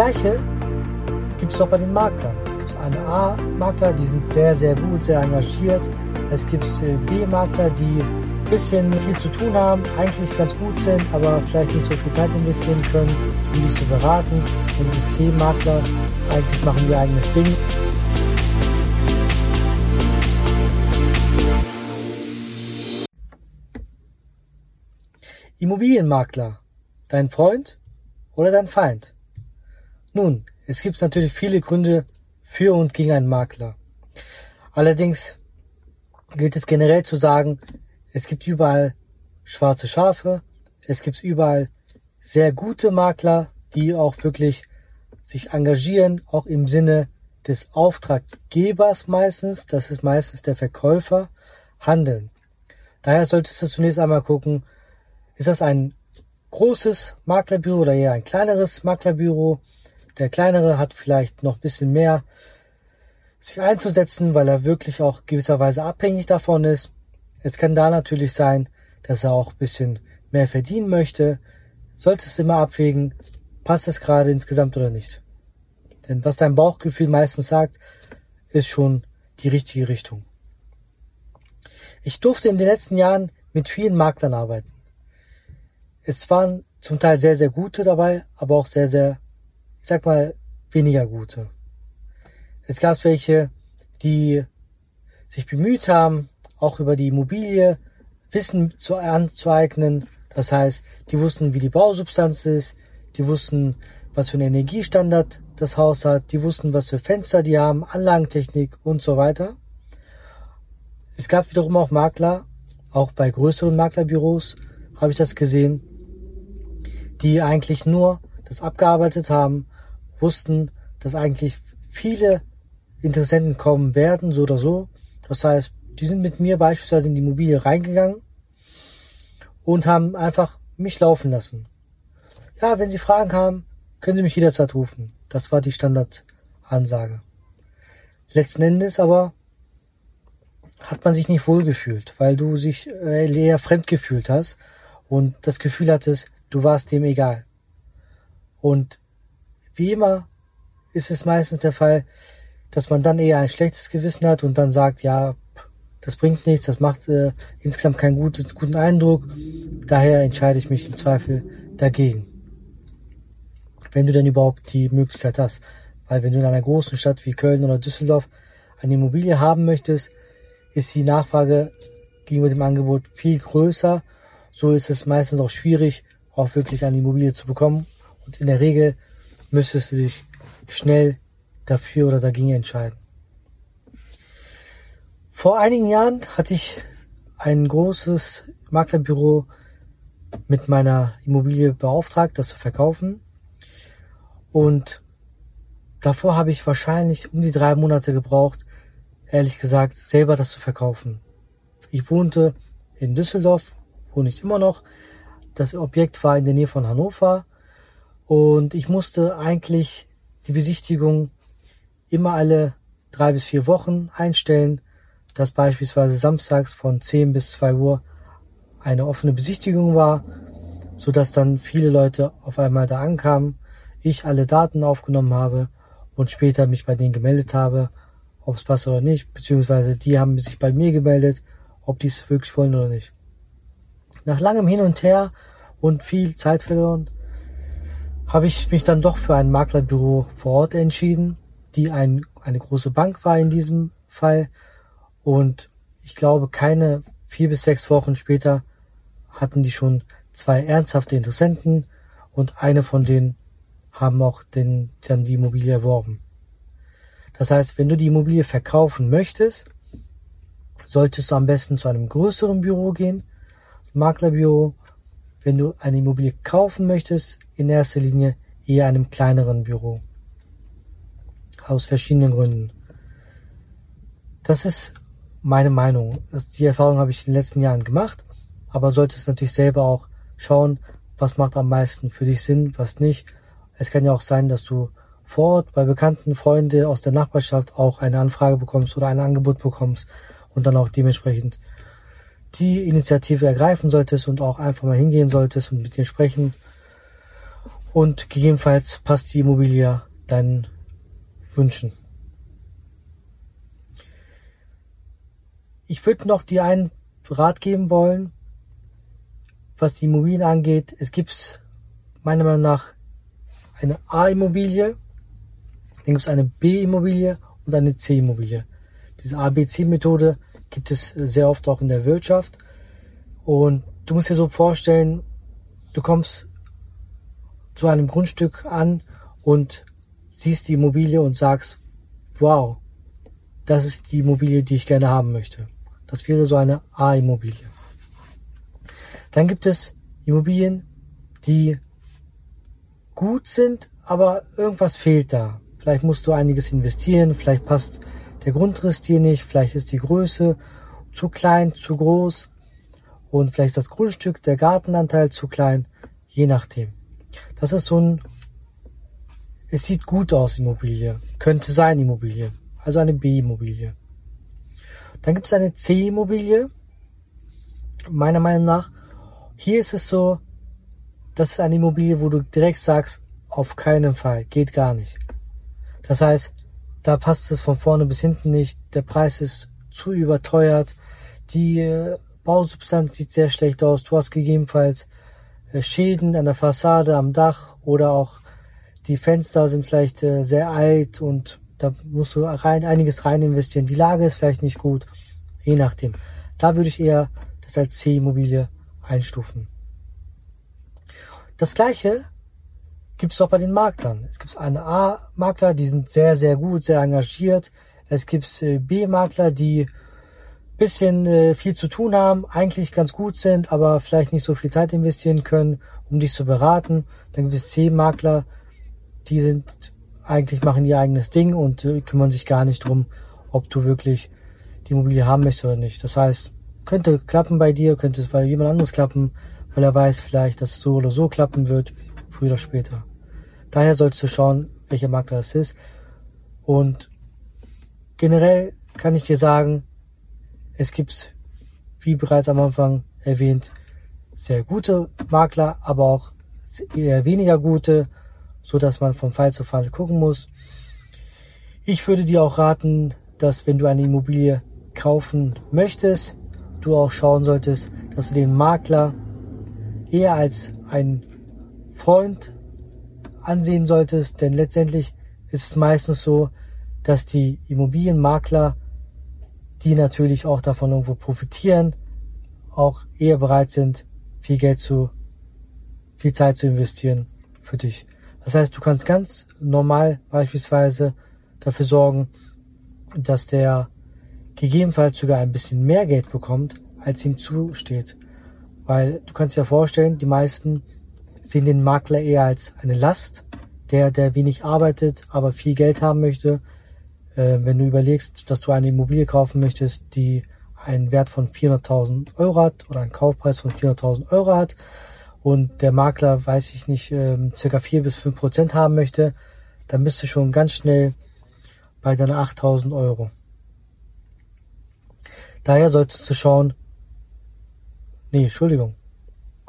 gleiche gibt es auch bei den Maklern. Es gibt eine A-Makler, die sind sehr, sehr gut, sehr engagiert. Es gibt äh, B-Makler, die ein bisschen viel zu tun haben, eigentlich ganz gut sind, aber vielleicht nicht so viel Zeit investieren können, um die zu beraten. Und die C-Makler eigentlich machen ihr eigenes Ding. Immobilienmakler, dein Freund oder dein Feind? Nun, es gibt natürlich viele Gründe für und gegen einen Makler. Allerdings gilt es generell zu sagen, es gibt überall schwarze Schafe, es gibt überall sehr gute Makler, die auch wirklich sich engagieren, auch im Sinne des Auftraggebers meistens, das ist meistens der Verkäufer, handeln. Daher solltest du zunächst einmal gucken, ist das ein großes Maklerbüro oder eher ein kleineres Maklerbüro? Der kleinere hat vielleicht noch ein bisschen mehr sich einzusetzen, weil er wirklich auch gewisserweise abhängig davon ist. Es kann da natürlich sein, dass er auch ein bisschen mehr verdienen möchte. Solltest du immer abwägen, passt es gerade insgesamt oder nicht. Denn was dein Bauchgefühl meistens sagt, ist schon die richtige Richtung. Ich durfte in den letzten Jahren mit vielen Maklern arbeiten es waren zum Teil sehr, sehr gute dabei, aber auch sehr, sehr, ich sag mal, weniger gute. Es gab welche, die sich bemüht haben, auch über die Immobilie Wissen zu, anzueignen. Das heißt, die wussten, wie die Bausubstanz ist, die wussten, was für einen Energiestandard das Haus hat, die wussten, was für Fenster die haben, Anlagentechnik und so weiter. Es gab wiederum auch Makler, auch bei größeren Maklerbüros habe ich das gesehen, die eigentlich nur das abgearbeitet haben, wussten, dass eigentlich viele Interessenten kommen werden, so oder so. Das heißt, die sind mit mir beispielsweise in die Immobilie reingegangen und haben einfach mich laufen lassen. Ja, wenn Sie Fragen haben, können Sie mich jederzeit rufen. Das war die Standardansage. Letzten Endes aber hat man sich nicht wohlgefühlt, weil du sich äh, eher fremd gefühlt hast und das Gefühl hattest, Du warst dem egal. Und wie immer ist es meistens der Fall, dass man dann eher ein schlechtes Gewissen hat und dann sagt, ja, das bringt nichts, das macht äh, insgesamt keinen gutes, guten Eindruck. Daher entscheide ich mich im Zweifel dagegen. Wenn du denn überhaupt die Möglichkeit hast. Weil wenn du in einer großen Stadt wie Köln oder Düsseldorf eine Immobilie haben möchtest, ist die Nachfrage gegenüber dem Angebot viel größer. So ist es meistens auch schwierig, auch wirklich eine Immobilie zu bekommen. Und in der Regel müsstest du dich schnell dafür oder dagegen entscheiden. Vor einigen Jahren hatte ich ein großes Maklerbüro mit meiner Immobilie beauftragt, das zu verkaufen. Und davor habe ich wahrscheinlich um die drei Monate gebraucht, ehrlich gesagt, selber das zu verkaufen. Ich wohnte in Düsseldorf, wohne ich immer noch, das Objekt war in der Nähe von Hannover und ich musste eigentlich die Besichtigung immer alle drei bis vier Wochen einstellen, dass beispielsweise samstags von 10 bis 2 Uhr eine offene Besichtigung war, so dass dann viele Leute auf einmal da ankamen, ich alle Daten aufgenommen habe und später mich bei denen gemeldet habe, ob es passt oder nicht, beziehungsweise die haben sich bei mir gemeldet, ob die es wirklich wollen oder nicht. Nach langem Hin und Her und viel Zeit verloren, habe ich mich dann doch für ein Maklerbüro vor Ort entschieden, die ein, eine große Bank war in diesem Fall. Und ich glaube, keine vier bis sechs Wochen später hatten die schon zwei ernsthafte Interessenten und eine von denen haben auch den, dann die Immobilie erworben. Das heißt, wenn du die Immobilie verkaufen möchtest, solltest du am besten zu einem größeren Büro gehen, Maklerbüro. Wenn du eine Immobilie kaufen möchtest, in erster Linie eher einem kleineren Büro. Aus verschiedenen Gründen. Das ist meine Meinung. Die Erfahrung habe ich in den letzten Jahren gemacht, aber solltest natürlich selber auch schauen, was macht am meisten für dich Sinn, was nicht. Es kann ja auch sein, dass du vor Ort bei bekannten Freunden aus der Nachbarschaft auch eine Anfrage bekommst oder ein Angebot bekommst und dann auch dementsprechend die Initiative ergreifen solltest und auch einfach mal hingehen solltest und mit dir sprechen. und gegebenenfalls passt die Immobilie deinen Wünschen. Ich würde noch dir einen Rat geben wollen, was die Immobilien angeht. Es gibt meiner Meinung nach eine A-Immobilie, dann gibt es eine B-Immobilie und eine C-Immobilie. Diese ABC-Methode gibt es sehr oft auch in der Wirtschaft. Und du musst dir so vorstellen, du kommst zu einem Grundstück an und siehst die Immobilie und sagst, wow, das ist die Immobilie, die ich gerne haben möchte. Das wäre so eine A-Immobilie. Dann gibt es Immobilien, die gut sind, aber irgendwas fehlt da. Vielleicht musst du einiges investieren, vielleicht passt der Grundriss dir nicht, vielleicht ist die Größe zu klein, zu groß und vielleicht ist das Grundstück, der Gartenanteil zu klein, je nachdem. Das ist so ein, es sieht gut aus, Immobilie, könnte sein Immobilie, also eine B-Immobilie. Dann gibt es eine C-Immobilie, meiner Meinung nach. Hier ist es so, das ist eine Immobilie, wo du direkt sagst, auf keinen Fall, geht gar nicht. Das heißt, da passt es von vorne bis hinten nicht, der Preis ist zu überteuert, die äh, Bausubstanz sieht sehr schlecht aus, du hast gegebenenfalls äh, Schäden an der Fassade, am Dach oder auch die Fenster sind vielleicht äh, sehr alt und da musst du rein, einiges rein investieren. Die Lage ist vielleicht nicht gut, je nachdem. Da würde ich eher das als C-Immobilie einstufen. Das gleiche gibt es auch bei den Maklern. Es gibt eine A-Makler, die sind sehr, sehr gut, sehr engagiert. Es gibt äh, B-Makler, die bisschen äh, viel zu tun haben, eigentlich ganz gut sind, aber vielleicht nicht so viel Zeit investieren können, um dich zu beraten. Dann gibt es C-Makler, die sind eigentlich machen ihr eigenes Ding und äh, kümmern sich gar nicht drum, ob du wirklich die Immobilie haben möchtest oder nicht. Das heißt, könnte klappen bei dir, könnte es bei jemand anderes klappen, weil er weiß vielleicht, dass es so oder so klappen wird, früher oder später. Daher solltest du schauen, welcher Makler es ist. Und generell kann ich dir sagen, es gibt, wie bereits am Anfang erwähnt, sehr gute Makler, aber auch eher weniger gute, so dass man vom Fall zu Fall gucken muss. Ich würde dir auch raten, dass wenn du eine Immobilie kaufen möchtest, du auch schauen solltest, dass du den Makler eher als ein Freund ansehen solltest, denn letztendlich ist es meistens so, dass die Immobilienmakler, die natürlich auch davon irgendwo profitieren, auch eher bereit sind, viel Geld zu, viel Zeit zu investieren für dich. Das heißt, du kannst ganz normal beispielsweise dafür sorgen, dass der gegebenenfalls sogar ein bisschen mehr Geld bekommt, als ihm zusteht. Weil du kannst dir vorstellen, die meisten sehen den Makler eher als eine Last, der, der wenig arbeitet, aber viel Geld haben möchte. Äh, wenn du überlegst, dass du eine Immobilie kaufen möchtest, die einen Wert von 400.000 Euro hat oder einen Kaufpreis von 400.000 Euro hat und der Makler, weiß ich nicht, äh, circa 4 bis 5 Prozent haben möchte, dann bist du schon ganz schnell bei deinen 8.000 Euro. Daher solltest du schauen, nee, Entschuldigung,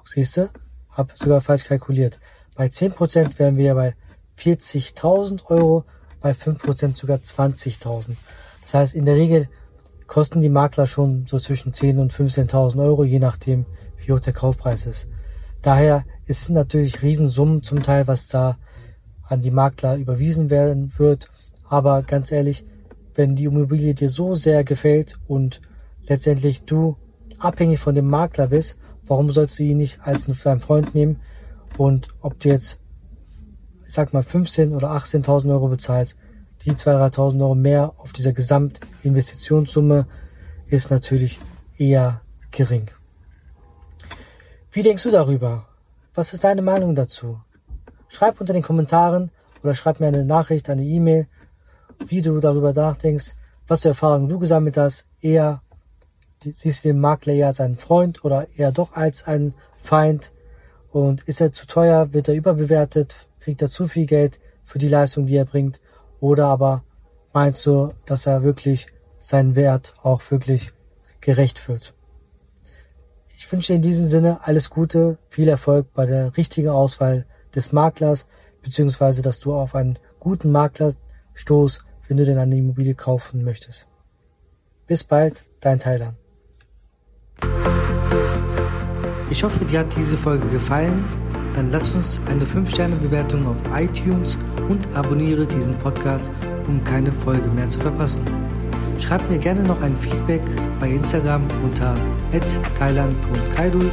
siehst du, hab sogar falsch kalkuliert. Bei 10% wären wir bei 40.000 Euro, bei 5% sogar 20.000. Das heißt, in der Regel kosten die Makler schon so zwischen 10 und 15.000 Euro, je nachdem, wie hoch der Kaufpreis ist. Daher ist natürlich Riesensummen zum Teil, was da an die Makler überwiesen werden wird. Aber ganz ehrlich, wenn die Immobilie dir so sehr gefällt und letztendlich du abhängig von dem Makler bist, warum sollst du ihn nicht als deinen Freund nehmen? Und ob du jetzt, ich sag mal, 15 oder 18.000 Euro bezahlst, die 2.000, 3.000 Euro mehr auf dieser Gesamtinvestitionssumme ist natürlich eher gering. Wie denkst du darüber? Was ist deine Meinung dazu? Schreib unter den Kommentaren oder schreib mir eine Nachricht, eine E-Mail, wie du darüber nachdenkst, was für Erfahrungen du gesammelt hast, eher siehst du den Makler eher als einen Freund oder eher doch als einen Feind? Und ist er zu teuer? Wird er überbewertet? Kriegt er zu viel Geld für die Leistung, die er bringt? Oder aber meinst du, dass er wirklich seinen Wert auch wirklich gerecht wird? Ich wünsche in diesem Sinne alles Gute, viel Erfolg bei der richtigen Auswahl des Maklers, beziehungsweise dass du auf einen guten Makler stoßt, wenn du denn eine Immobilie kaufen möchtest. Bis bald, dein Thailand. Ich hoffe, dir hat diese Folge gefallen. Dann lass uns eine 5-Sterne-Bewertung auf iTunes und abonniere diesen Podcast, um keine Folge mehr zu verpassen. Schreib mir gerne noch ein Feedback bei Instagram unter thailand.kaidul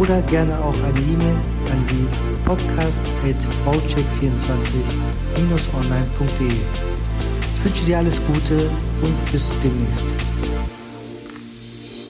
oder gerne auch eine E-Mail an die podcast.baucheck24-online.de. Ich wünsche dir alles Gute und bis demnächst.